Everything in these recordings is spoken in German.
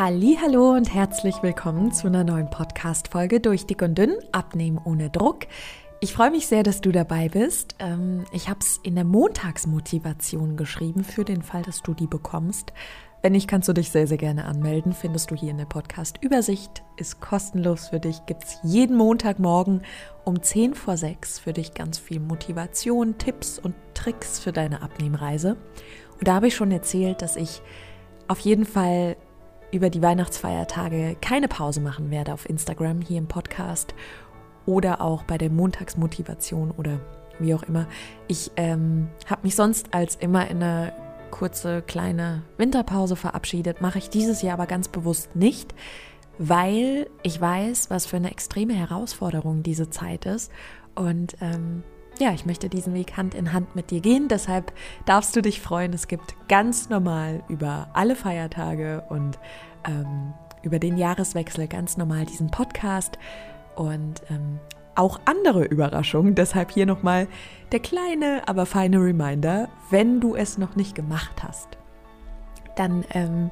Hallo und herzlich willkommen zu einer neuen Podcast Folge durch dick und dünn abnehmen ohne Druck. Ich freue mich sehr, dass du dabei bist. Ähm, ich habe es in der Montagsmotivation geschrieben für den Fall, dass du die bekommst. Wenn nicht, kannst du dich sehr, sehr gerne anmelden. Findest du hier in der Podcast-Übersicht. Ist kostenlos für dich. Gibt es jeden Montagmorgen um 10 vor 6 für dich ganz viel Motivation, Tipps und Tricks für deine Abnehmreise. Und da habe ich schon erzählt, dass ich auf jeden Fall über die Weihnachtsfeiertage keine Pause machen werde auf Instagram, hier im Podcast oder auch bei der Montagsmotivation oder wie auch immer. Ich ähm, habe mich sonst als immer in einer kurze kleine Winterpause verabschiedet, mache ich dieses Jahr aber ganz bewusst nicht, weil ich weiß, was für eine extreme Herausforderung diese Zeit ist und ähm, ja, ich möchte diesen Weg Hand in Hand mit dir gehen. Deshalb darfst du dich freuen. Es gibt ganz normal über alle Feiertage und ähm, über den Jahreswechsel ganz normal diesen Podcast und ähm, auch andere Überraschungen. Deshalb hier nochmal der kleine, aber feine Reminder, wenn du es noch nicht gemacht hast, dann ähm,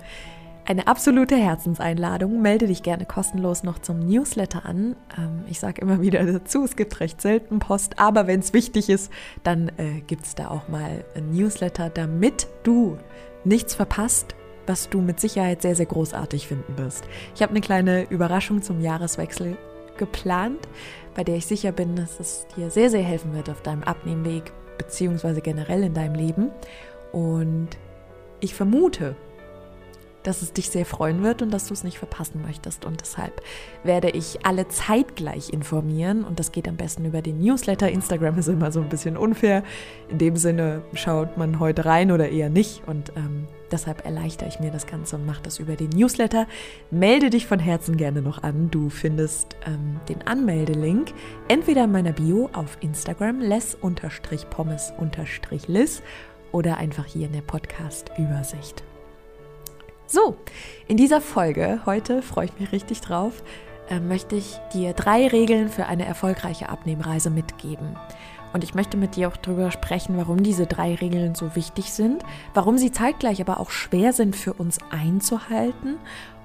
eine absolute Herzenseinladung. Melde dich gerne kostenlos noch zum Newsletter an. Ähm, ich sage immer wieder dazu, es gibt recht selten Post, aber wenn es wichtig ist, dann äh, gibt es da auch mal ein Newsletter, damit du nichts verpasst, was du mit Sicherheit sehr, sehr großartig finden wirst. Ich habe eine kleine Überraschung zum Jahreswechsel geplant, bei der ich sicher bin, dass es dir sehr, sehr helfen wird auf deinem Abnehmweg, beziehungsweise generell in deinem Leben. Und ich vermute, dass es dich sehr freuen wird und dass du es nicht verpassen möchtest. Und deshalb werde ich alle zeitgleich informieren und das geht am besten über den Newsletter. Instagram ist immer so ein bisschen unfair. In dem Sinne schaut man heute rein oder eher nicht und ähm, deshalb erleichtere ich mir das Ganze und mache das über den Newsletter. Melde dich von Herzen gerne noch an. Du findest ähm, den Anmeldelink entweder in meiner Bio auf Instagram les-pommes-liss oder einfach hier in der Podcast-Übersicht. So, in dieser Folge heute freue ich mich richtig drauf, äh, möchte ich dir drei Regeln für eine erfolgreiche Abnehmreise mitgeben. Und ich möchte mit dir auch darüber sprechen, warum diese drei Regeln so wichtig sind, warum sie zeitgleich aber auch schwer sind für uns einzuhalten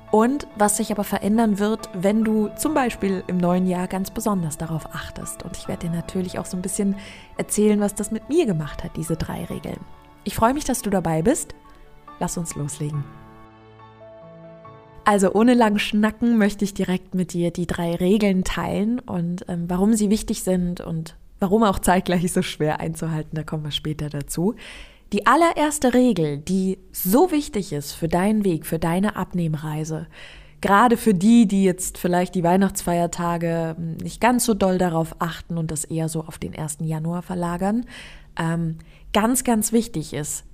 und was sich aber verändern wird, wenn du zum Beispiel im neuen Jahr ganz besonders darauf achtest. Und ich werde dir natürlich auch so ein bisschen erzählen, was das mit mir gemacht hat, diese drei Regeln. Ich freue mich, dass du dabei bist. Lass uns loslegen. Also ohne lang Schnacken möchte ich direkt mit dir die drei Regeln teilen und ähm, warum sie wichtig sind und warum auch zeitgleich so schwer einzuhalten, da kommen wir später dazu. Die allererste Regel, die so wichtig ist für deinen Weg, für deine Abnehmreise, gerade für die, die jetzt vielleicht die Weihnachtsfeiertage hm, nicht ganz so doll darauf achten und das eher so auf den 1. Januar verlagern, ähm, ganz, ganz wichtig ist,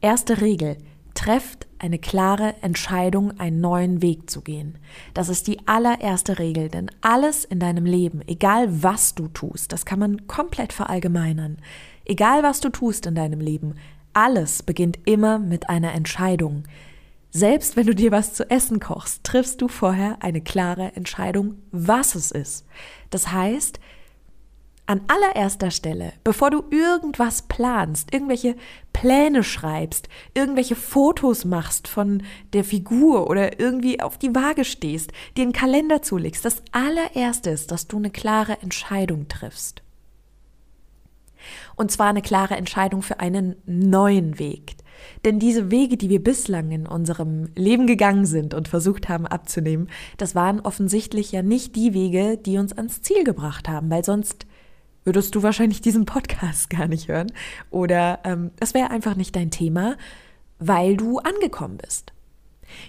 erste Regel, trefft eine klare Entscheidung, einen neuen Weg zu gehen. Das ist die allererste Regel, denn alles in deinem Leben, egal was du tust, das kann man komplett verallgemeinern, egal was du tust in deinem Leben, alles beginnt immer mit einer Entscheidung. Selbst wenn du dir was zu essen kochst, triffst du vorher eine klare Entscheidung, was es ist. Das heißt, an allererster Stelle, bevor du irgendwas planst, irgendwelche Pläne schreibst, irgendwelche Fotos machst von der Figur oder irgendwie auf die Waage stehst, dir einen Kalender zulegst, das allererste ist, dass du eine klare Entscheidung triffst. Und zwar eine klare Entscheidung für einen neuen Weg. Denn diese Wege, die wir bislang in unserem Leben gegangen sind und versucht haben abzunehmen, das waren offensichtlich ja nicht die Wege, die uns ans Ziel gebracht haben, weil sonst würdest du wahrscheinlich diesen Podcast gar nicht hören. Oder ähm, es wäre einfach nicht dein Thema, weil du angekommen bist.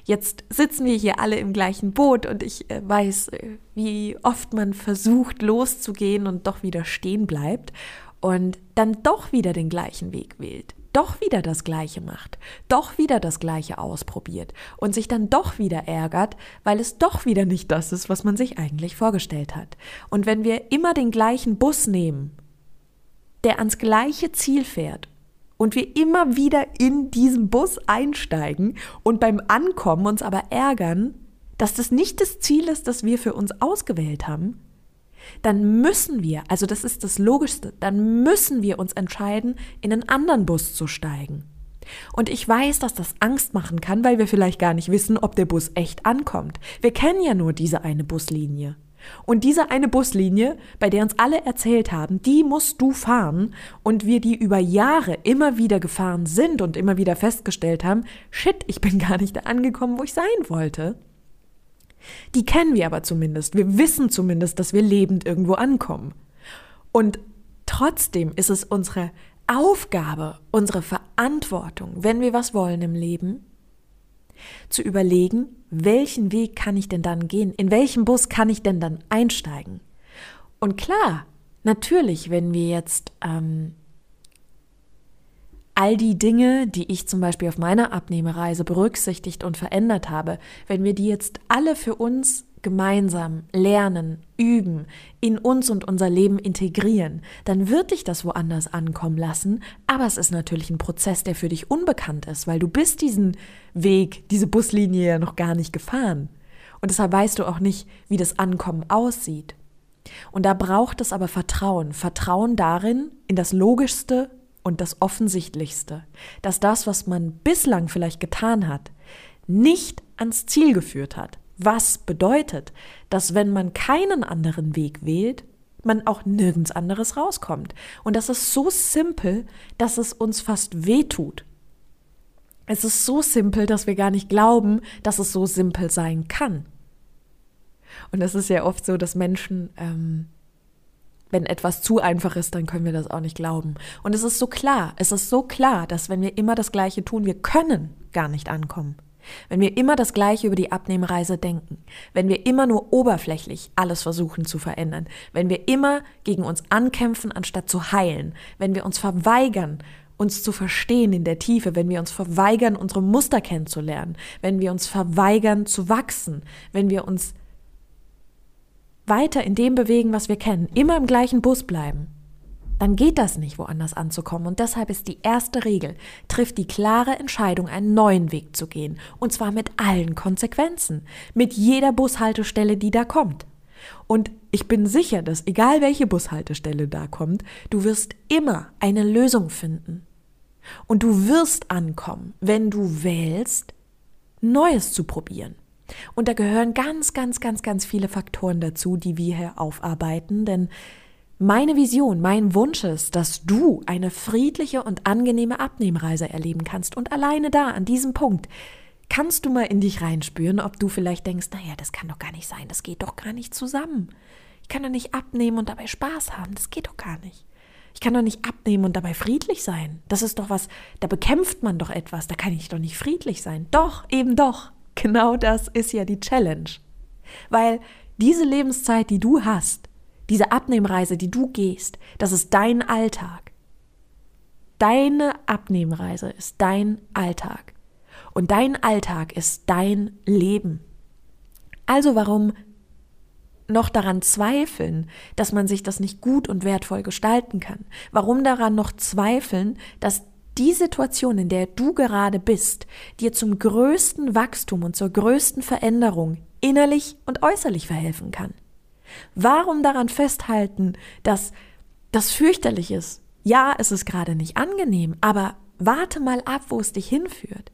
Jetzt sitzen wir hier alle im gleichen Boot und ich äh, weiß, äh, wie oft man versucht loszugehen und doch wieder stehen bleibt und dann doch wieder den gleichen Weg wählt doch wieder das Gleiche macht, doch wieder das Gleiche ausprobiert und sich dann doch wieder ärgert, weil es doch wieder nicht das ist, was man sich eigentlich vorgestellt hat. Und wenn wir immer den gleichen Bus nehmen, der ans gleiche Ziel fährt und wir immer wieder in diesen Bus einsteigen und beim Ankommen uns aber ärgern, dass das nicht das Ziel ist, das wir für uns ausgewählt haben, dann müssen wir, also das ist das Logischste, dann müssen wir uns entscheiden, in einen anderen Bus zu steigen. Und ich weiß, dass das Angst machen kann, weil wir vielleicht gar nicht wissen, ob der Bus echt ankommt. Wir kennen ja nur diese eine Buslinie. Und diese eine Buslinie, bei der uns alle erzählt haben, die musst du fahren und wir die über Jahre immer wieder gefahren sind und immer wieder festgestellt haben, shit, ich bin gar nicht da angekommen, wo ich sein wollte. Die kennen wir aber zumindest. Wir wissen zumindest, dass wir lebend irgendwo ankommen. Und trotzdem ist es unsere Aufgabe, unsere Verantwortung, wenn wir was wollen im Leben, zu überlegen, welchen Weg kann ich denn dann gehen? In welchen Bus kann ich denn dann einsteigen? Und klar, natürlich, wenn wir jetzt ähm, all die Dinge, die ich zum Beispiel auf meiner Abnehmereise berücksichtigt und verändert habe, wenn wir die jetzt alle für uns gemeinsam lernen, üben, in uns und unser Leben integrieren, dann wird dich das woanders ankommen lassen, aber es ist natürlich ein Prozess, der für dich unbekannt ist, weil du bist diesen Weg, diese Buslinie ja noch gar nicht gefahren. Und deshalb weißt du auch nicht, wie das Ankommen aussieht. Und da braucht es aber Vertrauen. Vertrauen darin, in das Logischste und das Offensichtlichste, dass das, was man bislang vielleicht getan hat, nicht ans Ziel geführt hat, was bedeutet, dass wenn man keinen anderen Weg wählt, man auch nirgends anderes rauskommt. Und das ist so simpel, dass es uns fast wehtut. Es ist so simpel, dass wir gar nicht glauben, dass es so simpel sein kann. Und es ist ja oft so, dass Menschen, ähm, wenn etwas zu einfach ist, dann können wir das auch nicht glauben. Und es ist so klar, es ist so klar, dass wenn wir immer das Gleiche tun, wir können gar nicht ankommen. Wenn wir immer das Gleiche über die Abnehmreise denken, wenn wir immer nur oberflächlich alles versuchen zu verändern, wenn wir immer gegen uns ankämpfen, anstatt zu heilen, wenn wir uns verweigern, uns zu verstehen in der Tiefe, wenn wir uns verweigern, unsere Muster kennenzulernen, wenn wir uns verweigern zu wachsen, wenn wir uns weiter in dem bewegen, was wir kennen, immer im gleichen Bus bleiben, dann geht das nicht, woanders anzukommen. Und deshalb ist die erste Regel, trifft die klare Entscheidung, einen neuen Weg zu gehen. Und zwar mit allen Konsequenzen. Mit jeder Bushaltestelle, die da kommt. Und ich bin sicher, dass egal welche Bushaltestelle da kommt, du wirst immer eine Lösung finden. Und du wirst ankommen, wenn du wählst, Neues zu probieren. Und da gehören ganz, ganz, ganz, ganz viele Faktoren dazu, die wir hier aufarbeiten, denn meine Vision, mein Wunsch ist, dass du eine friedliche und angenehme Abnehmreise erleben kannst. Und alleine da, an diesem Punkt, kannst du mal in dich reinspüren, ob du vielleicht denkst, naja, das kann doch gar nicht sein, das geht doch gar nicht zusammen. Ich kann doch nicht abnehmen und dabei Spaß haben, das geht doch gar nicht. Ich kann doch nicht abnehmen und dabei friedlich sein. Das ist doch was, da bekämpft man doch etwas, da kann ich doch nicht friedlich sein. Doch, eben doch. Genau das ist ja die Challenge. Weil diese Lebenszeit, die du hast, diese Abnehmreise, die du gehst, das ist dein Alltag. Deine Abnehmreise ist dein Alltag. Und dein Alltag ist dein Leben. Also warum noch daran zweifeln, dass man sich das nicht gut und wertvoll gestalten kann? Warum daran noch zweifeln, dass die Situation, in der du gerade bist, dir zum größten Wachstum und zur größten Veränderung innerlich und äußerlich verhelfen kann? Warum daran festhalten, dass das fürchterlich ist? Ja, es ist gerade nicht angenehm, aber warte mal ab, wo es dich hinführt.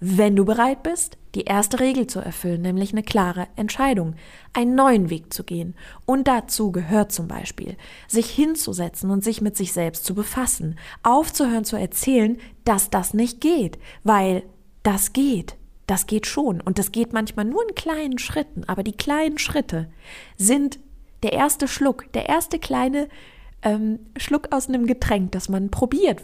Wenn du bereit bist, die erste Regel zu erfüllen, nämlich eine klare Entscheidung, einen neuen Weg zu gehen. Und dazu gehört zum Beispiel, sich hinzusetzen und sich mit sich selbst zu befassen, aufzuhören zu erzählen, dass das nicht geht, weil das geht. Das geht schon und das geht manchmal nur in kleinen Schritten, aber die kleinen Schritte sind der erste Schluck, der erste kleine ähm, Schluck aus einem Getränk, das man probiert,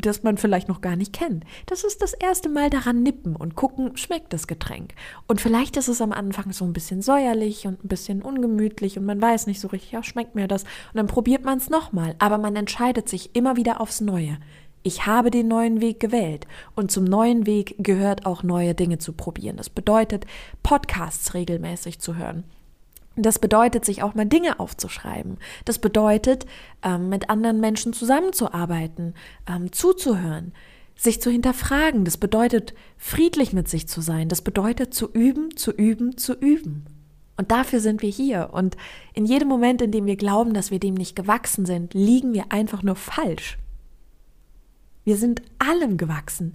das man vielleicht noch gar nicht kennt. Das ist das erste Mal daran nippen und gucken, schmeckt das Getränk. Und vielleicht ist es am Anfang so ein bisschen säuerlich und ein bisschen ungemütlich und man weiß nicht so richtig, ja, schmeckt mir das. Und dann probiert man es nochmal, aber man entscheidet sich immer wieder aufs Neue. Ich habe den neuen Weg gewählt und zum neuen Weg gehört auch neue Dinge zu probieren. Das bedeutet, Podcasts regelmäßig zu hören. Das bedeutet, sich auch mal Dinge aufzuschreiben. Das bedeutet, ähm, mit anderen Menschen zusammenzuarbeiten, ähm, zuzuhören, sich zu hinterfragen. Das bedeutet, friedlich mit sich zu sein. Das bedeutet, zu üben, zu üben, zu üben. Und dafür sind wir hier. Und in jedem Moment, in dem wir glauben, dass wir dem nicht gewachsen sind, liegen wir einfach nur falsch. Wir sind allem gewachsen.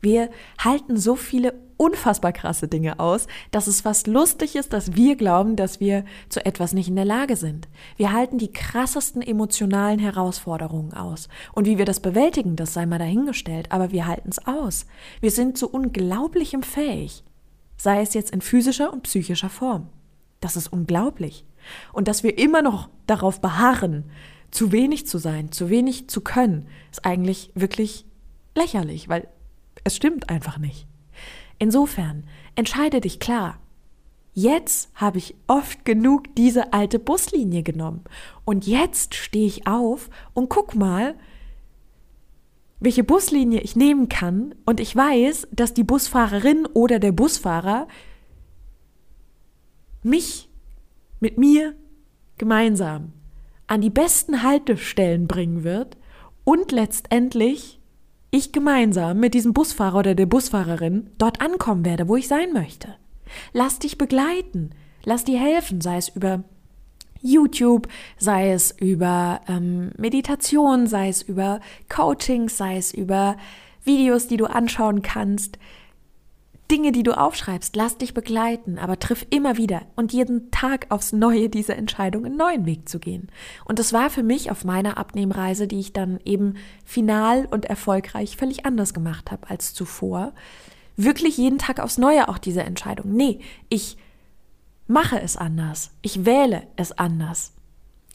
Wir halten so viele unfassbar krasse Dinge aus, dass es fast lustig ist, dass wir glauben, dass wir zu etwas nicht in der Lage sind. Wir halten die krassesten emotionalen Herausforderungen aus. Und wie wir das bewältigen, das sei mal dahingestellt, aber wir halten es aus. Wir sind zu unglaublichem fähig. Sei es jetzt in physischer und psychischer Form. Das ist unglaublich. Und dass wir immer noch darauf beharren, zu wenig zu sein, zu wenig zu können, ist eigentlich wirklich lächerlich, weil es stimmt einfach nicht. Insofern, entscheide dich klar. Jetzt habe ich oft genug diese alte Buslinie genommen. Und jetzt stehe ich auf und guck mal, welche Buslinie ich nehmen kann. Und ich weiß, dass die Busfahrerin oder der Busfahrer mich mit mir gemeinsam an die besten Haltestellen bringen wird und letztendlich ich gemeinsam mit diesem Busfahrer oder der Busfahrerin dort ankommen werde, wo ich sein möchte. Lass dich begleiten, lass dir helfen, sei es über YouTube, sei es über ähm, Meditation, sei es über Coaching, sei es über Videos, die du anschauen kannst. Dinge, die du aufschreibst, lass dich begleiten, aber triff immer wieder und jeden Tag aufs Neue diese Entscheidung, einen neuen Weg zu gehen. Und das war für mich auf meiner Abnehmreise, die ich dann eben final und erfolgreich völlig anders gemacht habe als zuvor, wirklich jeden Tag aufs Neue auch diese Entscheidung. Nee, ich mache es anders. Ich wähle es anders.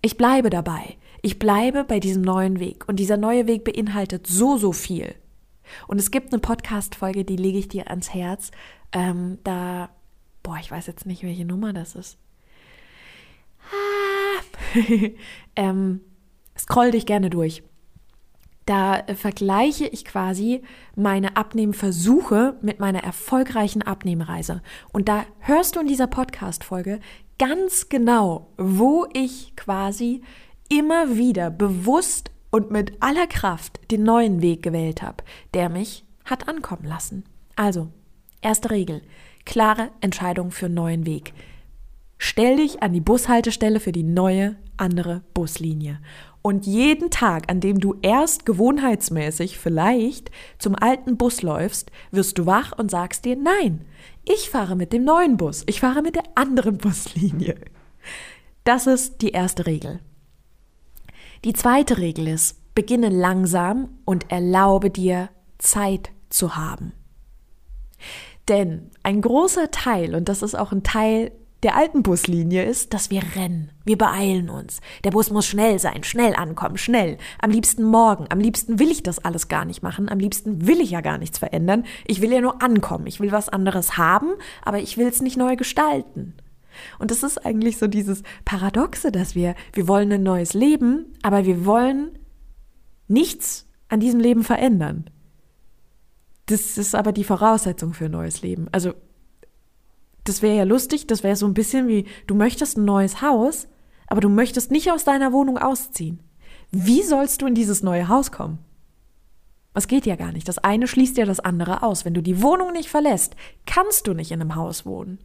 Ich bleibe dabei. Ich bleibe bei diesem neuen Weg. Und dieser neue Weg beinhaltet so, so viel. Und es gibt eine Podcast-Folge, die lege ich dir ans Herz. Ähm, da, boah, ich weiß jetzt nicht, welche Nummer das ist. Ah. ähm, scroll dich gerne durch. Da vergleiche ich quasi meine Abnehmversuche mit meiner erfolgreichen Abnehmreise. Und da hörst du in dieser Podcast-Folge ganz genau, wo ich quasi immer wieder bewusst und mit aller Kraft den neuen Weg gewählt habe, der mich hat ankommen lassen. Also, erste Regel, klare Entscheidung für einen neuen Weg. Stell dich an die Bushaltestelle für die neue, andere Buslinie. Und jeden Tag, an dem du erst gewohnheitsmäßig vielleicht zum alten Bus läufst, wirst du wach und sagst dir, nein, ich fahre mit dem neuen Bus, ich fahre mit der anderen Buslinie. Das ist die erste Regel. Die zweite Regel ist, beginne langsam und erlaube dir Zeit zu haben. Denn ein großer Teil, und das ist auch ein Teil der alten Buslinie, ist, dass wir rennen. Wir beeilen uns. Der Bus muss schnell sein, schnell ankommen, schnell. Am liebsten morgen. Am liebsten will ich das alles gar nicht machen. Am liebsten will ich ja gar nichts verändern. Ich will ja nur ankommen. Ich will was anderes haben, aber ich will es nicht neu gestalten. Und das ist eigentlich so dieses Paradoxe, dass wir, wir wollen ein neues Leben, aber wir wollen nichts an diesem Leben verändern. Das ist aber die Voraussetzung für ein neues Leben. Also, das wäre ja lustig, das wäre so ein bisschen wie, du möchtest ein neues Haus, aber du möchtest nicht aus deiner Wohnung ausziehen. Wie sollst du in dieses neue Haus kommen? Das geht ja gar nicht. Das eine schließt ja das andere aus. Wenn du die Wohnung nicht verlässt, kannst du nicht in einem Haus wohnen.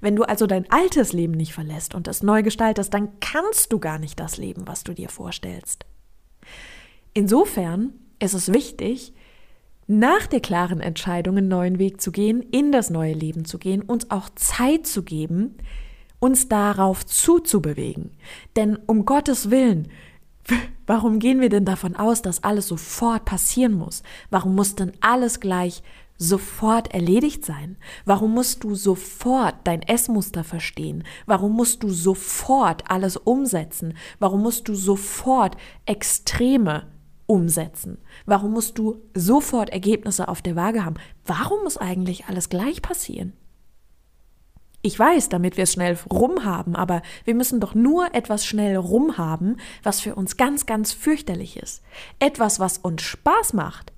Wenn du also dein altes Leben nicht verlässt und es neu gestaltest, dann kannst du gar nicht das leben, was du dir vorstellst. Insofern ist es wichtig, nach der klaren Entscheidung einen neuen Weg zu gehen, in das neue Leben zu gehen, uns auch Zeit zu geben, uns darauf zuzubewegen. Denn um Gottes Willen, warum gehen wir denn davon aus, dass alles sofort passieren muss? Warum muss denn alles gleich sofort erledigt sein? Warum musst du sofort dein Essmuster verstehen? Warum musst du sofort alles umsetzen? Warum musst du sofort Extreme umsetzen? Warum musst du sofort Ergebnisse auf der Waage haben? Warum muss eigentlich alles gleich passieren? Ich weiß, damit wir es schnell rumhaben, aber wir müssen doch nur etwas schnell rumhaben, was für uns ganz, ganz fürchterlich ist. Etwas, was uns Spaß macht,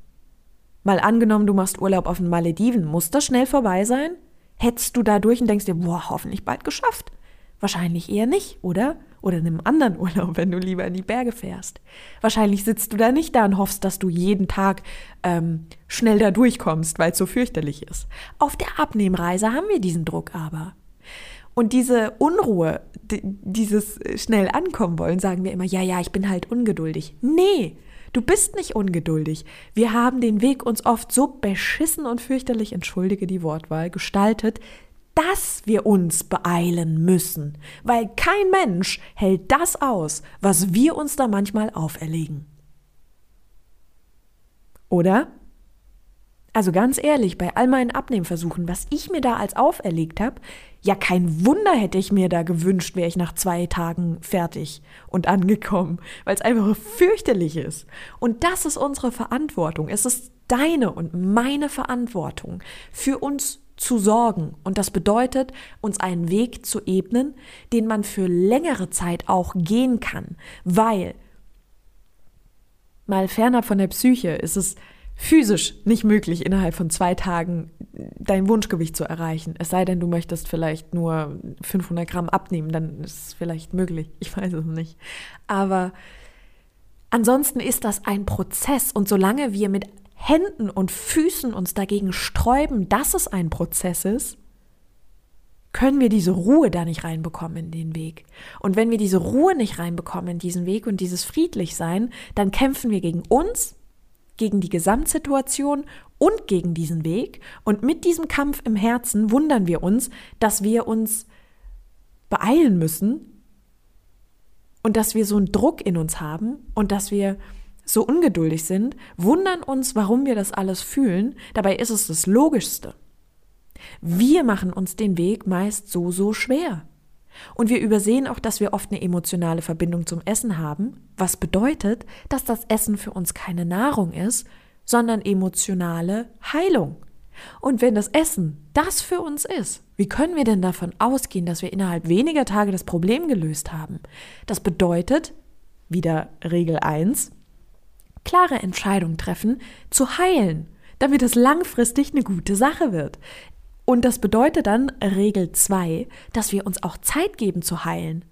Mal angenommen, du machst Urlaub auf den Malediven, muss das schnell vorbei sein? Hetzt du da durch und denkst dir, boah, hoffentlich bald geschafft? Wahrscheinlich eher nicht, oder? Oder in einem anderen Urlaub, wenn du lieber in die Berge fährst. Wahrscheinlich sitzt du da nicht da und hoffst, dass du jeden Tag ähm, schnell da durchkommst, weil es so fürchterlich ist. Auf der Abnehmreise haben wir diesen Druck aber. Und diese Unruhe, dieses schnell ankommen wollen, sagen wir immer, ja, ja, ich bin halt ungeduldig. Nee, Du bist nicht ungeduldig. Wir haben den Weg uns oft so beschissen und fürchterlich, entschuldige die Wortwahl, gestaltet, dass wir uns beeilen müssen, weil kein Mensch hält das aus, was wir uns da manchmal auferlegen. Oder? Also ganz ehrlich, bei all meinen Abnehmversuchen, was ich mir da als auferlegt habe, ja kein Wunder hätte ich mir da gewünscht, wäre ich nach zwei Tagen fertig und angekommen, weil es einfach fürchterlich ist. Und das ist unsere Verantwortung. Es ist deine und meine Verantwortung, für uns zu sorgen. Und das bedeutet, uns einen Weg zu ebnen, den man für längere Zeit auch gehen kann, weil mal fernab von der Psyche ist es physisch nicht möglich, innerhalb von zwei Tagen dein Wunschgewicht zu erreichen. Es sei denn, du möchtest vielleicht nur 500 Gramm abnehmen, dann ist es vielleicht möglich. Ich weiß es nicht. Aber ansonsten ist das ein Prozess und solange wir mit Händen und Füßen uns dagegen sträuben, dass es ein Prozess ist, können wir diese Ruhe da nicht reinbekommen in den Weg. Und wenn wir diese Ruhe nicht reinbekommen in diesen Weg und dieses Friedlichsein, dann kämpfen wir gegen uns gegen die Gesamtsituation und gegen diesen Weg. Und mit diesem Kampf im Herzen wundern wir uns, dass wir uns beeilen müssen und dass wir so einen Druck in uns haben und dass wir so ungeduldig sind, wundern uns, warum wir das alles fühlen. Dabei ist es das Logischste. Wir machen uns den Weg meist so, so schwer. Und wir übersehen auch, dass wir oft eine emotionale Verbindung zum Essen haben, was bedeutet, dass das Essen für uns keine Nahrung ist, sondern emotionale Heilung. Und wenn das Essen das für uns ist, wie können wir denn davon ausgehen, dass wir innerhalb weniger Tage das Problem gelöst haben? Das bedeutet, wieder Regel 1, klare Entscheidung treffen, zu heilen, damit es langfristig eine gute Sache wird. Und das bedeutet dann Regel 2, dass wir uns auch Zeit geben zu heilen.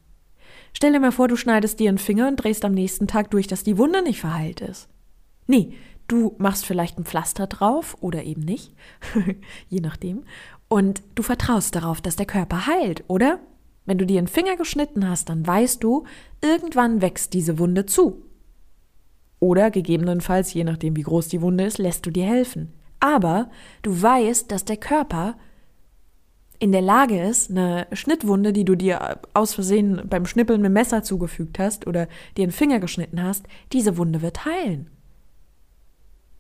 Stell dir mal vor, du schneidest dir einen Finger und drehst am nächsten Tag durch, dass die Wunde nicht verheilt ist. Nee, du machst vielleicht ein Pflaster drauf oder eben nicht, je nachdem, und du vertraust darauf, dass der Körper heilt, oder? Wenn du dir einen Finger geschnitten hast, dann weißt du, irgendwann wächst diese Wunde zu. Oder gegebenenfalls, je nachdem wie groß die Wunde ist, lässt du dir helfen. Aber du weißt, dass der Körper in der Lage ist, eine Schnittwunde, die du dir aus Versehen beim Schnippeln mit Messer zugefügt hast oder dir einen Finger geschnitten hast, diese Wunde wird heilen.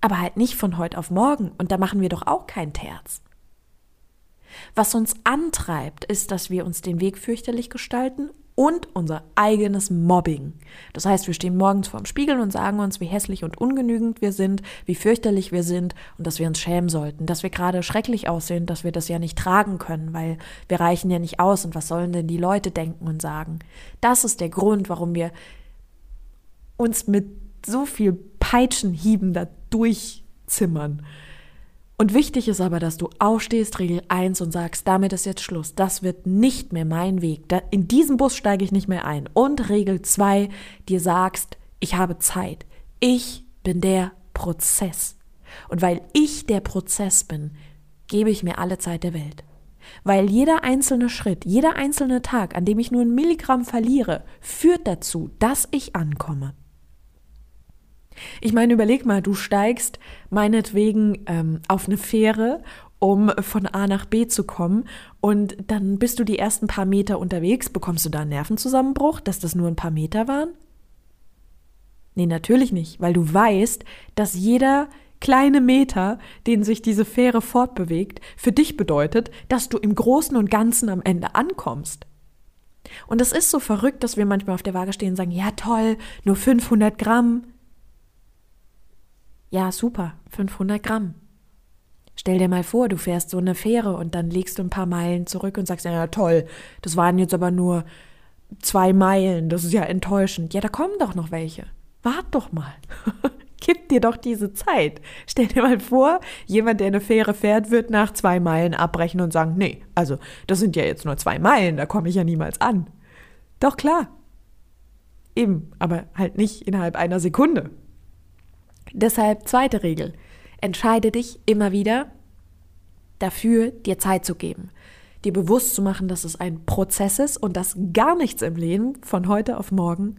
Aber halt nicht von heute auf morgen und da machen wir doch auch kein Terz. Was uns antreibt, ist, dass wir uns den Weg fürchterlich gestalten und unser eigenes Mobbing. Das heißt, wir stehen morgens vorm Spiegel und sagen uns, wie hässlich und ungenügend wir sind, wie fürchterlich wir sind und dass wir uns schämen sollten, dass wir gerade schrecklich aussehen, dass wir das ja nicht tragen können, weil wir reichen ja nicht aus und was sollen denn die Leute denken und sagen. Das ist der Grund, warum wir uns mit so viel Peitschenhieben da durchzimmern. Und wichtig ist aber, dass du aufstehst, Regel 1 und sagst, damit ist jetzt Schluss. Das wird nicht mehr mein Weg. in diesen Bus steige ich nicht mehr ein. Und Regel 2, dir sagst, ich habe Zeit. Ich bin der Prozess. Und weil ich der Prozess bin, gebe ich mir alle Zeit der Welt. Weil jeder einzelne Schritt, jeder einzelne Tag, an dem ich nur ein Milligramm verliere, führt dazu, dass ich ankomme. Ich meine, überleg mal, du steigst meinetwegen ähm, auf eine Fähre, um von A nach B zu kommen und dann bist du die ersten paar Meter unterwegs. Bekommst du da einen Nervenzusammenbruch, dass das nur ein paar Meter waren? Nee, natürlich nicht, weil du weißt, dass jeder kleine Meter, den sich diese Fähre fortbewegt, für dich bedeutet, dass du im Großen und Ganzen am Ende ankommst. Und es ist so verrückt, dass wir manchmal auf der Waage stehen und sagen, ja toll, nur 500 Gramm. Ja, super, 500 Gramm. Stell dir mal vor, du fährst so eine Fähre und dann legst du ein paar Meilen zurück und sagst, ja toll, das waren jetzt aber nur zwei Meilen, das ist ja enttäuschend. Ja, da kommen doch noch welche. Wart doch mal. Gib dir doch diese Zeit. Stell dir mal vor, jemand, der eine Fähre fährt, wird nach zwei Meilen abbrechen und sagen, nee, also das sind ja jetzt nur zwei Meilen, da komme ich ja niemals an. Doch klar. Eben, aber halt nicht innerhalb einer Sekunde. Deshalb zweite Regel. Entscheide dich immer wieder dafür, dir Zeit zu geben. Dir bewusst zu machen, dass es ein Prozess ist und dass gar nichts im Leben von heute auf morgen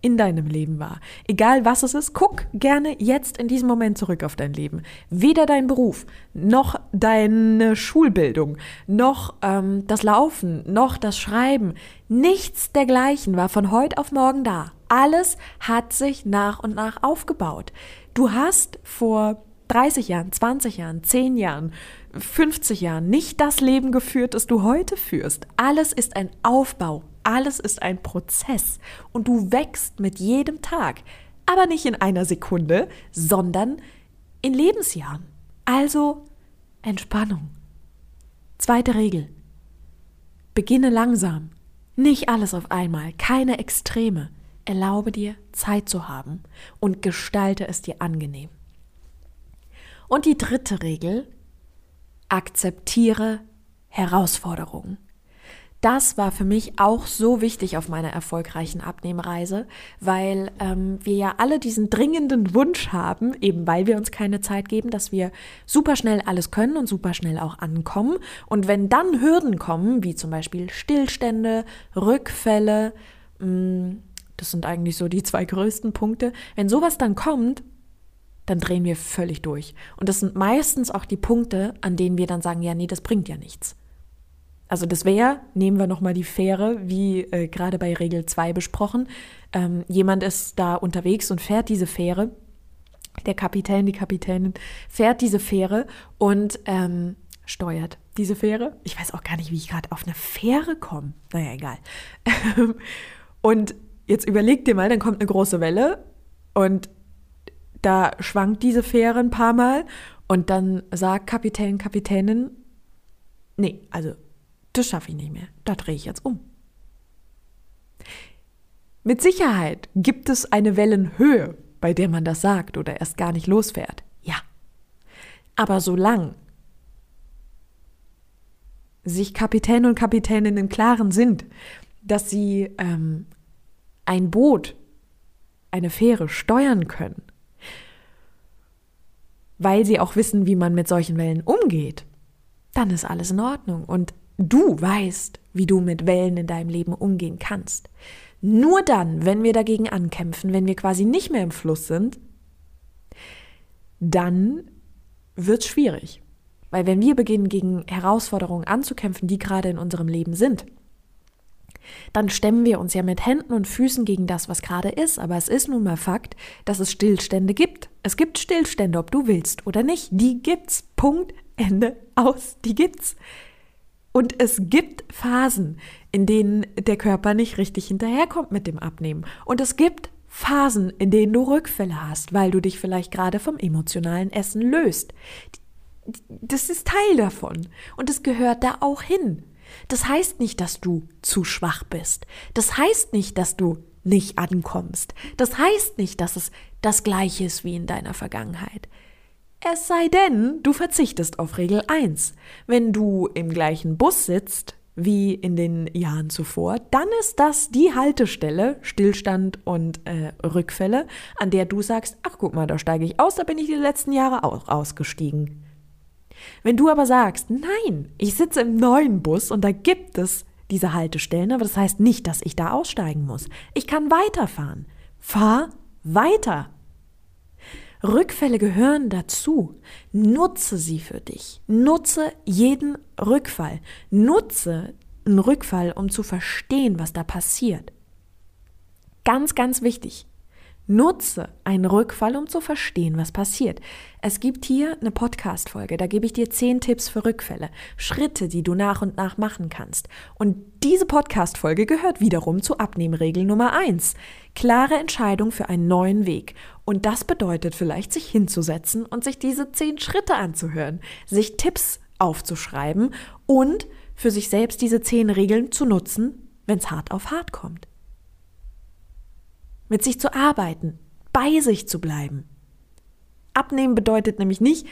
in deinem Leben war. Egal was es ist, guck gerne jetzt in diesem Moment zurück auf dein Leben. Weder dein Beruf, noch deine Schulbildung, noch ähm, das Laufen, noch das Schreiben, nichts dergleichen war von heute auf morgen da. Alles hat sich nach und nach aufgebaut. Du hast vor 30 Jahren, 20 Jahren, 10 Jahren, 50 Jahren nicht das Leben geführt, das du heute führst. Alles ist ein Aufbau, alles ist ein Prozess und du wächst mit jedem Tag, aber nicht in einer Sekunde, sondern in Lebensjahren. Also Entspannung. Zweite Regel. Beginne langsam. Nicht alles auf einmal, keine Extreme. Erlaube dir, Zeit zu haben und gestalte es dir angenehm. Und die dritte Regel, akzeptiere Herausforderungen. Das war für mich auch so wichtig auf meiner erfolgreichen Abnehmreise, weil ähm, wir ja alle diesen dringenden Wunsch haben, eben weil wir uns keine Zeit geben, dass wir super schnell alles können und super schnell auch ankommen. Und wenn dann Hürden kommen, wie zum Beispiel Stillstände, Rückfälle, mh, mm, das sind eigentlich so die zwei größten Punkte, wenn sowas dann kommt, dann drehen wir völlig durch. Und das sind meistens auch die Punkte, an denen wir dann sagen, ja, nee, das bringt ja nichts. Also das wäre, nehmen wir nochmal die Fähre, wie äh, gerade bei Regel 2 besprochen. Ähm, jemand ist da unterwegs und fährt diese Fähre. Der Kapitän, die Kapitänin fährt diese Fähre und ähm, steuert diese Fähre. Ich weiß auch gar nicht, wie ich gerade auf eine Fähre komme. Naja, egal. und jetzt überleg dir mal, dann kommt eine große Welle und da schwankt diese Fähre ein paar Mal und dann sagt Kapitän, Kapitänin, nee, also das schaffe ich nicht mehr. Da drehe ich jetzt um. Mit Sicherheit gibt es eine Wellenhöhe, bei der man das sagt oder erst gar nicht losfährt. Ja. Aber solange sich Kapitän und Kapitäninnen im Klaren sind, dass sie ähm, ein Boot, eine Fähre steuern können, weil sie auch wissen, wie man mit solchen Wellen umgeht, dann ist alles in Ordnung. Und du weißt, wie du mit Wellen in deinem Leben umgehen kannst. Nur dann, wenn wir dagegen ankämpfen, wenn wir quasi nicht mehr im Fluss sind, dann wird es schwierig. Weil wenn wir beginnen, gegen Herausforderungen anzukämpfen, die gerade in unserem Leben sind, dann stemmen wir uns ja mit Händen und Füßen gegen das, was gerade ist. Aber es ist nun mal Fakt, dass es Stillstände gibt. Es gibt Stillstände, ob du willst oder nicht. Die gibt's. Punkt, Ende, aus. Die gibt's. Und es gibt Phasen, in denen der Körper nicht richtig hinterherkommt mit dem Abnehmen. Und es gibt Phasen, in denen du Rückfälle hast, weil du dich vielleicht gerade vom emotionalen Essen löst. Das ist Teil davon. Und es gehört da auch hin. Das heißt nicht, dass du zu schwach bist. Das heißt nicht, dass du nicht ankommst. Das heißt nicht, dass es das gleiche ist wie in deiner Vergangenheit. Es sei denn, du verzichtest auf Regel 1. Wenn du im gleichen Bus sitzt wie in den Jahren zuvor, dann ist das die Haltestelle, Stillstand und äh, Rückfälle, an der du sagst, ach guck mal, da steige ich aus, da bin ich die letzten Jahre auch ausgestiegen. Wenn du aber sagst, nein, ich sitze im neuen Bus und da gibt es diese Haltestellen, aber das heißt nicht, dass ich da aussteigen muss. Ich kann weiterfahren. Fahr weiter. Rückfälle gehören dazu. Nutze sie für dich. Nutze jeden Rückfall. Nutze einen Rückfall, um zu verstehen, was da passiert. Ganz, ganz wichtig. Nutze einen Rückfall, um zu verstehen, was passiert. Es gibt hier eine Podcast-Folge, da gebe ich dir zehn Tipps für Rückfälle, Schritte, die du nach und nach machen kannst. Und diese Podcast-Folge gehört wiederum zu Abnehmregel Nummer eins: Klare Entscheidung für einen neuen Weg. Und das bedeutet vielleicht, sich hinzusetzen und sich diese zehn Schritte anzuhören, sich Tipps aufzuschreiben und für sich selbst diese zehn Regeln zu nutzen, wenn es hart auf hart kommt mit sich zu arbeiten, bei sich zu bleiben. Abnehmen bedeutet nämlich nicht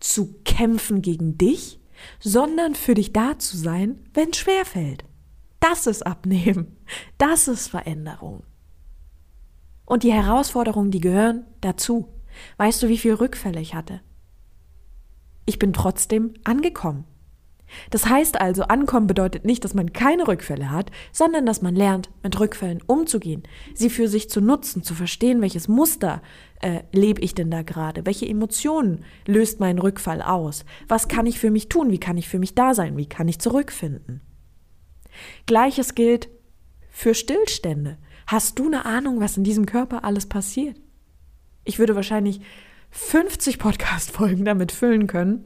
zu kämpfen gegen dich, sondern für dich da zu sein, wenn es schwer fällt. Das ist Abnehmen. Das ist Veränderung. Und die Herausforderungen, die gehören dazu. Weißt du, wie viel Rückfälle ich hatte? Ich bin trotzdem angekommen. Das heißt also, ankommen bedeutet nicht, dass man keine Rückfälle hat, sondern dass man lernt, mit Rückfällen umzugehen, sie für sich zu nutzen, zu verstehen, welches Muster äh, lebe ich denn da gerade, welche Emotionen löst mein Rückfall aus, was kann ich für mich tun, wie kann ich für mich da sein, wie kann ich zurückfinden. Gleiches gilt für Stillstände. Hast du eine Ahnung, was in diesem Körper alles passiert? Ich würde wahrscheinlich 50 Podcast-Folgen damit füllen können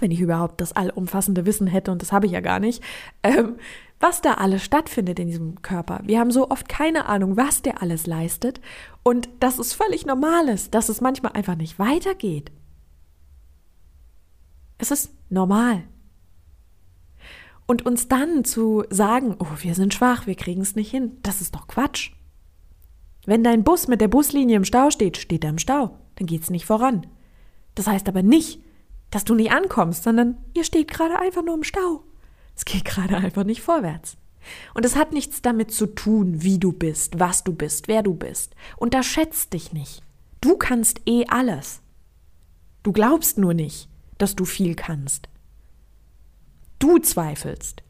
wenn ich überhaupt das allumfassende Wissen hätte, und das habe ich ja gar nicht, ähm, was da alles stattfindet in diesem Körper. Wir haben so oft keine Ahnung, was der alles leistet und dass es völlig normal ist, dass es manchmal einfach nicht weitergeht. Es ist normal. Und uns dann zu sagen, oh, wir sind schwach, wir kriegen es nicht hin, das ist doch Quatsch. Wenn dein Bus mit der Buslinie im Stau steht, steht er im Stau, dann geht es nicht voran. Das heißt aber nicht, dass du nicht ankommst, sondern ihr steht gerade einfach nur im Stau. Es geht gerade einfach nicht vorwärts. Und es hat nichts damit zu tun, wie du bist, was du bist, wer du bist. Unterschätzt dich nicht. Du kannst eh alles. Du glaubst nur nicht, dass du viel kannst. Du zweifelst.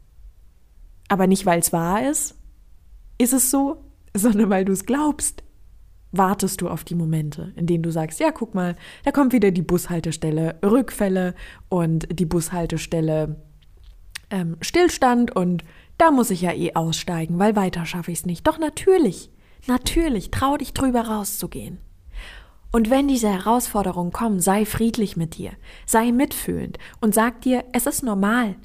Aber nicht, weil es wahr ist, ist es so, sondern weil du es glaubst wartest du auf die Momente, in denen du sagst, ja, guck mal, da kommt wieder die Bushaltestelle Rückfälle und die Bushaltestelle ähm, Stillstand und da muss ich ja eh aussteigen, weil weiter schaffe ich es nicht. Doch natürlich, natürlich, trau dich drüber rauszugehen. Und wenn diese Herausforderungen kommen, sei friedlich mit dir, sei mitfühlend und sag dir, es ist normal.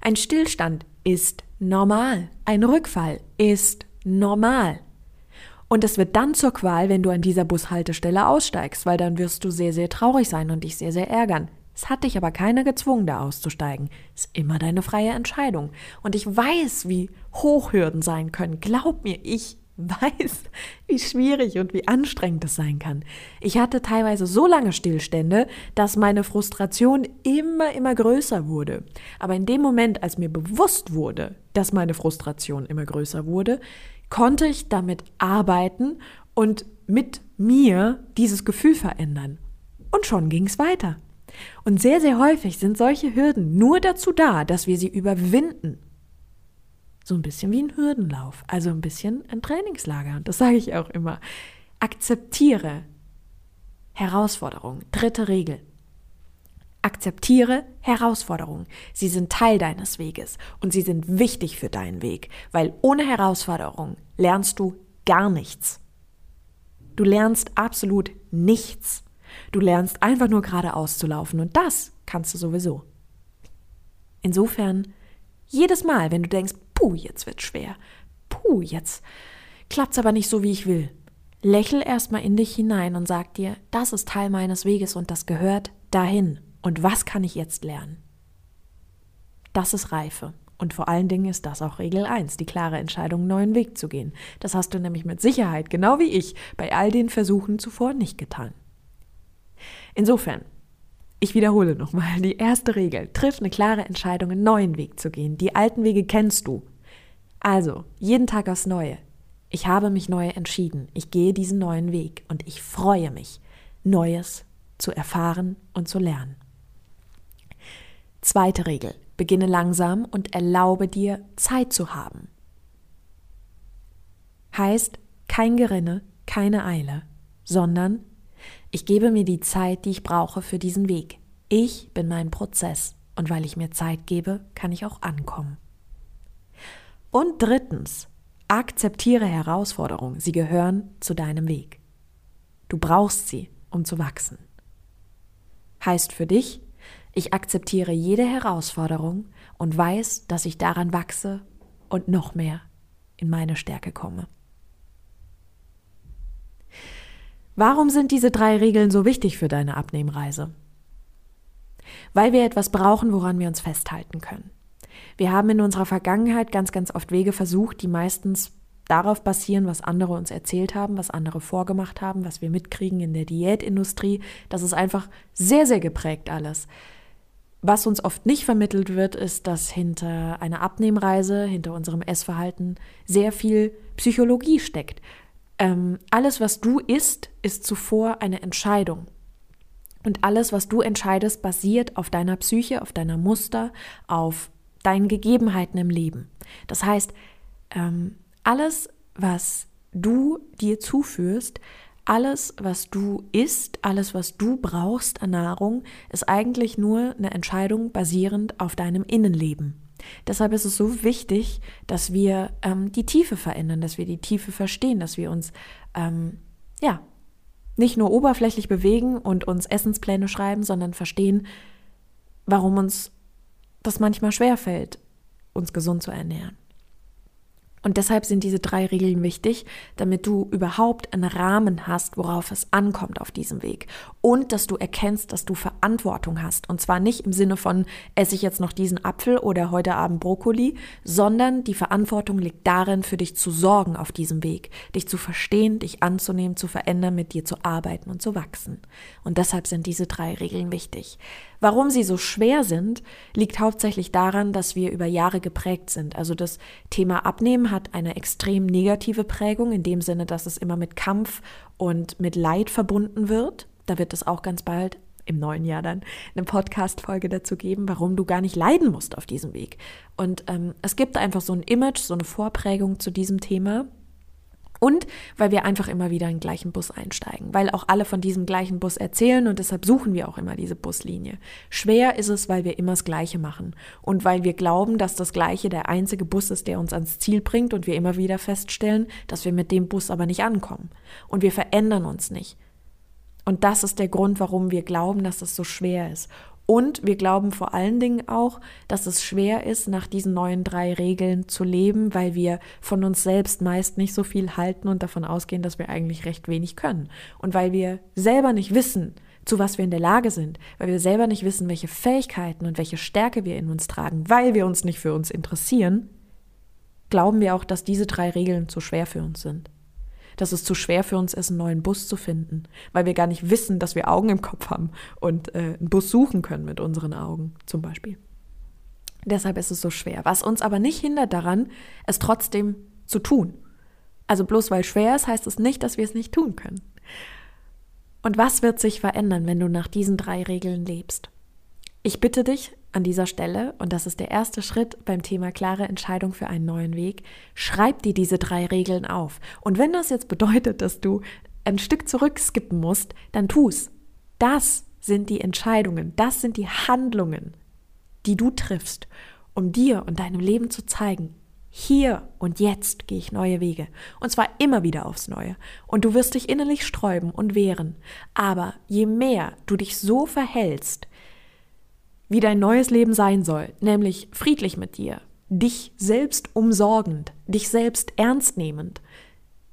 Ein Stillstand ist normal. Ein Rückfall ist normal. Und es wird dann zur Qual, wenn du an dieser Bushaltestelle aussteigst, weil dann wirst du sehr, sehr traurig sein und dich sehr, sehr ärgern. Es hat dich aber keiner gezwungen, da auszusteigen. Ist immer deine freie Entscheidung. Und ich weiß, wie hoch Hürden sein können. Glaub mir, ich weiß, wie schwierig und wie anstrengend es sein kann. Ich hatte teilweise so lange Stillstände, dass meine Frustration immer, immer größer wurde. Aber in dem Moment, als mir bewusst wurde, dass meine Frustration immer größer wurde, konnte ich damit arbeiten und mit mir dieses Gefühl verändern. Und schon ging es weiter. Und sehr, sehr häufig sind solche Hürden nur dazu da, dass wir sie überwinden. So ein bisschen wie ein Hürdenlauf, also ein bisschen ein Trainingslager. Und das sage ich auch immer. Akzeptiere Herausforderungen. Dritte Regel. Akzeptiere Herausforderungen. Sie sind Teil deines Weges und sie sind wichtig für deinen Weg, weil ohne Herausforderungen lernst du gar nichts. Du lernst absolut nichts. Du lernst einfach nur geradeaus zu laufen und das kannst du sowieso. Insofern, jedes Mal, wenn du denkst, puh, jetzt wird schwer, puh, jetzt klappt's aber nicht so, wie ich will, lächel erstmal in dich hinein und sag dir, das ist Teil meines Weges und das gehört dahin. Und was kann ich jetzt lernen? Das ist Reife. Und vor allen Dingen ist das auch Regel 1, die klare Entscheidung, einen neuen Weg zu gehen. Das hast du nämlich mit Sicherheit, genau wie ich, bei all den Versuchen zuvor nicht getan. Insofern, ich wiederhole nochmal, die erste Regel, triff eine klare Entscheidung, einen neuen Weg zu gehen. Die alten Wege kennst du. Also, jeden Tag aufs Neue. Ich habe mich neu entschieden. Ich gehe diesen neuen Weg und ich freue mich, Neues zu erfahren und zu lernen. Zweite Regel. Beginne langsam und erlaube dir Zeit zu haben. Heißt kein Gerinne, keine Eile, sondern ich gebe mir die Zeit, die ich brauche für diesen Weg. Ich bin mein Prozess und weil ich mir Zeit gebe, kann ich auch ankommen. Und drittens, akzeptiere Herausforderungen, sie gehören zu deinem Weg. Du brauchst sie, um zu wachsen. Heißt für dich, ich akzeptiere jede Herausforderung und weiß, dass ich daran wachse und noch mehr in meine Stärke komme. Warum sind diese drei Regeln so wichtig für deine Abnehmreise? Weil wir etwas brauchen, woran wir uns festhalten können. Wir haben in unserer Vergangenheit ganz, ganz oft Wege versucht, die meistens darauf basieren, was andere uns erzählt haben, was andere vorgemacht haben, was wir mitkriegen in der Diätindustrie. Das ist einfach sehr, sehr geprägt alles. Was uns oft nicht vermittelt wird, ist, dass hinter einer Abnehmreise, hinter unserem Essverhalten sehr viel Psychologie steckt. Ähm, alles, was du isst, ist zuvor eine Entscheidung. Und alles, was du entscheidest, basiert auf deiner Psyche, auf deiner Muster, auf deinen Gegebenheiten im Leben. Das heißt, ähm, alles, was du dir zuführst, alles, was du isst, alles, was du brauchst an Nahrung, ist eigentlich nur eine Entscheidung basierend auf deinem Innenleben. Deshalb ist es so wichtig, dass wir ähm, die Tiefe verändern, dass wir die Tiefe verstehen, dass wir uns ähm, ja nicht nur oberflächlich bewegen und uns Essenspläne schreiben, sondern verstehen, warum uns das manchmal schwerfällt, uns gesund zu ernähren. Und deshalb sind diese drei Regeln wichtig, damit du überhaupt einen Rahmen hast, worauf es ankommt auf diesem Weg. Und dass du erkennst, dass du Verantwortung hast. Und zwar nicht im Sinne von, esse ich jetzt noch diesen Apfel oder heute Abend Brokkoli, sondern die Verantwortung liegt darin, für dich zu sorgen auf diesem Weg, dich zu verstehen, dich anzunehmen, zu verändern, mit dir zu arbeiten und zu wachsen. Und deshalb sind diese drei Regeln wichtig. Warum sie so schwer sind, liegt hauptsächlich daran, dass wir über Jahre geprägt sind. Also das Thema Abnehmen hat eine extrem negative Prägung in dem Sinne, dass es immer mit Kampf und mit Leid verbunden wird. Da wird es auch ganz bald im neuen Jahr dann eine Podcast-Folge dazu geben, warum du gar nicht leiden musst auf diesem Weg. Und ähm, es gibt einfach so ein Image, so eine Vorprägung zu diesem Thema, und weil wir einfach immer wieder in den gleichen Bus einsteigen, weil auch alle von diesem gleichen Bus erzählen und deshalb suchen wir auch immer diese Buslinie. Schwer ist es, weil wir immer das Gleiche machen und weil wir glauben, dass das Gleiche der einzige Bus ist, der uns ans Ziel bringt und wir immer wieder feststellen, dass wir mit dem Bus aber nicht ankommen. Und wir verändern uns nicht. Und das ist der Grund, warum wir glauben, dass es so schwer ist. Und wir glauben vor allen Dingen auch, dass es schwer ist, nach diesen neuen drei Regeln zu leben, weil wir von uns selbst meist nicht so viel halten und davon ausgehen, dass wir eigentlich recht wenig können. Und weil wir selber nicht wissen, zu was wir in der Lage sind, weil wir selber nicht wissen, welche Fähigkeiten und welche Stärke wir in uns tragen, weil wir uns nicht für uns interessieren, glauben wir auch, dass diese drei Regeln zu schwer für uns sind dass es zu schwer für uns ist, einen neuen Bus zu finden, weil wir gar nicht wissen, dass wir Augen im Kopf haben und äh, einen Bus suchen können mit unseren Augen zum Beispiel. Deshalb ist es so schwer, was uns aber nicht hindert daran, es trotzdem zu tun. Also bloß weil schwer ist, heißt es nicht, dass wir es nicht tun können. Und was wird sich verändern, wenn du nach diesen drei Regeln lebst? Ich bitte dich, an dieser Stelle, und das ist der erste Schritt beim Thema klare Entscheidung für einen neuen Weg, schreib dir diese drei Regeln auf. Und wenn das jetzt bedeutet, dass du ein Stück zurückskippen musst, dann tu's. Das sind die Entscheidungen, das sind die Handlungen, die du triffst, um dir und deinem Leben zu zeigen, hier und jetzt gehe ich neue Wege. Und zwar immer wieder aufs Neue. Und du wirst dich innerlich sträuben und wehren. Aber je mehr du dich so verhältst, wie dein neues Leben sein soll, nämlich friedlich mit dir, dich selbst umsorgend, dich selbst ernst nehmend,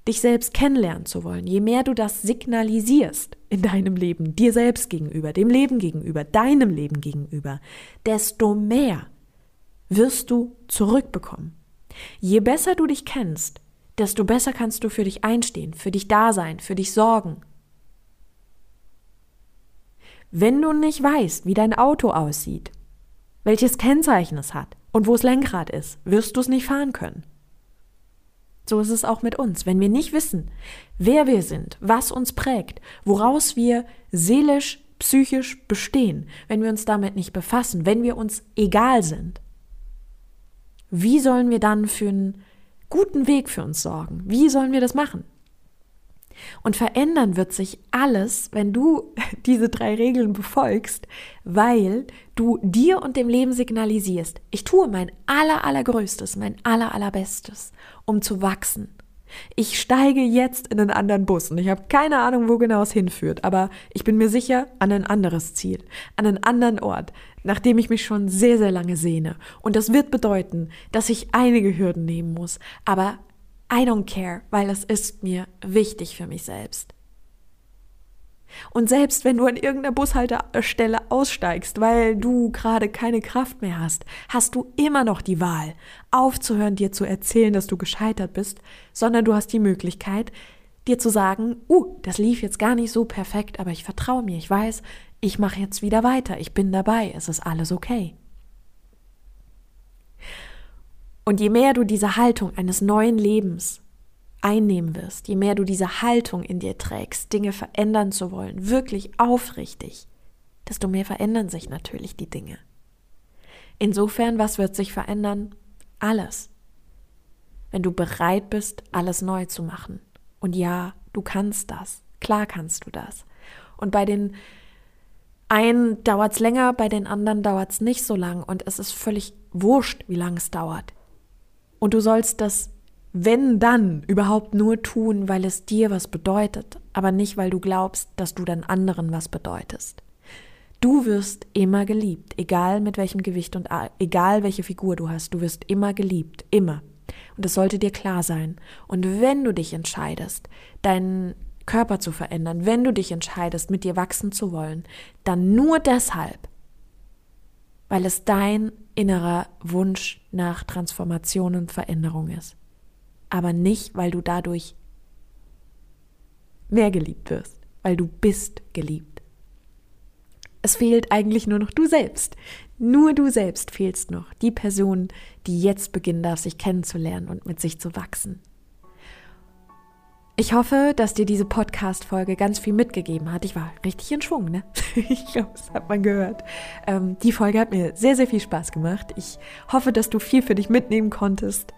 dich selbst kennenlernen zu wollen, je mehr du das signalisierst in deinem Leben, dir selbst gegenüber, dem Leben gegenüber, deinem Leben gegenüber, desto mehr wirst du zurückbekommen. Je besser du dich kennst, desto besser kannst du für dich einstehen, für dich da sein, für dich sorgen, wenn du nicht weißt, wie dein Auto aussieht, welches Kennzeichen es hat und wo das Lenkrad ist, wirst du es nicht fahren können. So ist es auch mit uns. Wenn wir nicht wissen, wer wir sind, was uns prägt, woraus wir seelisch, psychisch bestehen, wenn wir uns damit nicht befassen, wenn wir uns egal sind, wie sollen wir dann für einen guten Weg für uns sorgen? Wie sollen wir das machen? Und verändern wird sich alles, wenn du diese drei Regeln befolgst, weil du dir und dem Leben signalisierst, ich tue mein aller, allergrößtes, mein aller, allerbestes, um zu wachsen. Ich steige jetzt in einen anderen Bus und ich habe keine Ahnung, wo genau es hinführt, aber ich bin mir sicher an ein anderes Ziel, an einen anderen Ort, nach dem ich mich schon sehr, sehr lange sehne. Und das wird bedeuten, dass ich einige Hürden nehmen muss, aber I don't care, weil es ist mir wichtig für mich selbst. Und selbst wenn du an irgendeiner Bushaltestelle aussteigst, weil du gerade keine Kraft mehr hast, hast du immer noch die Wahl, aufzuhören, dir zu erzählen, dass du gescheitert bist, sondern du hast die Möglichkeit, dir zu sagen, uh, das lief jetzt gar nicht so perfekt, aber ich vertraue mir, ich weiß, ich mache jetzt wieder weiter, ich bin dabei, es ist alles okay. Und je mehr du diese Haltung eines neuen Lebens einnehmen wirst, je mehr du diese Haltung in dir trägst, Dinge verändern zu wollen, wirklich aufrichtig, desto mehr verändern sich natürlich die Dinge. Insofern, was wird sich verändern? Alles. Wenn du bereit bist, alles neu zu machen. Und ja, du kannst das. Klar kannst du das. Und bei den einen dauert es länger, bei den anderen dauert es nicht so lang. Und es ist völlig wurscht, wie lange es dauert. Und du sollst das, wenn dann, überhaupt nur tun, weil es dir was bedeutet, aber nicht, weil du glaubst, dass du dann anderen was bedeutest. Du wirst immer geliebt, egal mit welchem Gewicht und egal welche Figur du hast, du wirst immer geliebt, immer. Und das sollte dir klar sein. Und wenn du dich entscheidest, deinen Körper zu verändern, wenn du dich entscheidest, mit dir wachsen zu wollen, dann nur deshalb, weil es dein innerer Wunsch nach Transformation und Veränderung ist. Aber nicht, weil du dadurch mehr geliebt wirst, weil du bist geliebt. Es fehlt eigentlich nur noch du selbst. Nur du selbst fehlst noch, die Person, die jetzt beginnen darf, sich kennenzulernen und mit sich zu wachsen. Ich hoffe, dass dir diese Podcast-Folge ganz viel mitgegeben hat. Ich war richtig in Schwung, ne? ich glaube, das hat man gehört. Ähm, die Folge hat mir sehr, sehr viel Spaß gemacht. Ich hoffe, dass du viel für dich mitnehmen konntest.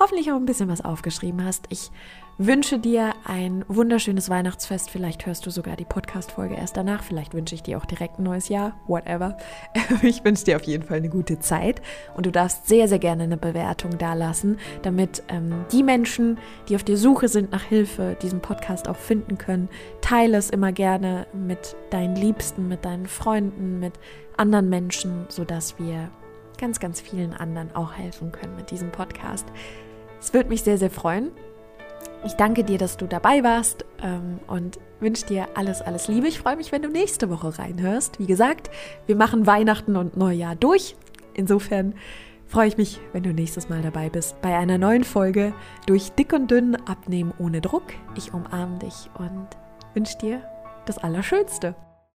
Hoffentlich auch ein bisschen was aufgeschrieben hast. Ich wünsche dir ein wunderschönes Weihnachtsfest. Vielleicht hörst du sogar die Podcast-Folge erst danach. Vielleicht wünsche ich dir auch direkt ein neues Jahr. Whatever. Ich wünsche dir auf jeden Fall eine gute Zeit. Und du darfst sehr, sehr gerne eine Bewertung dalassen, damit ähm, die Menschen, die auf der Suche sind nach Hilfe, diesen Podcast auch finden können. Teile es immer gerne mit deinen Liebsten, mit deinen Freunden, mit anderen Menschen, sodass wir ganz, ganz vielen anderen auch helfen können mit diesem Podcast. Es würde mich sehr, sehr freuen. Ich danke dir, dass du dabei warst ähm, und wünsche dir alles, alles Liebe. Ich freue mich, wenn du nächste Woche reinhörst. Wie gesagt, wir machen Weihnachten und Neujahr durch. Insofern freue ich mich, wenn du nächstes Mal dabei bist bei einer neuen Folge durch Dick und Dünn abnehmen ohne Druck. Ich umarme dich und wünsche dir das Allerschönste.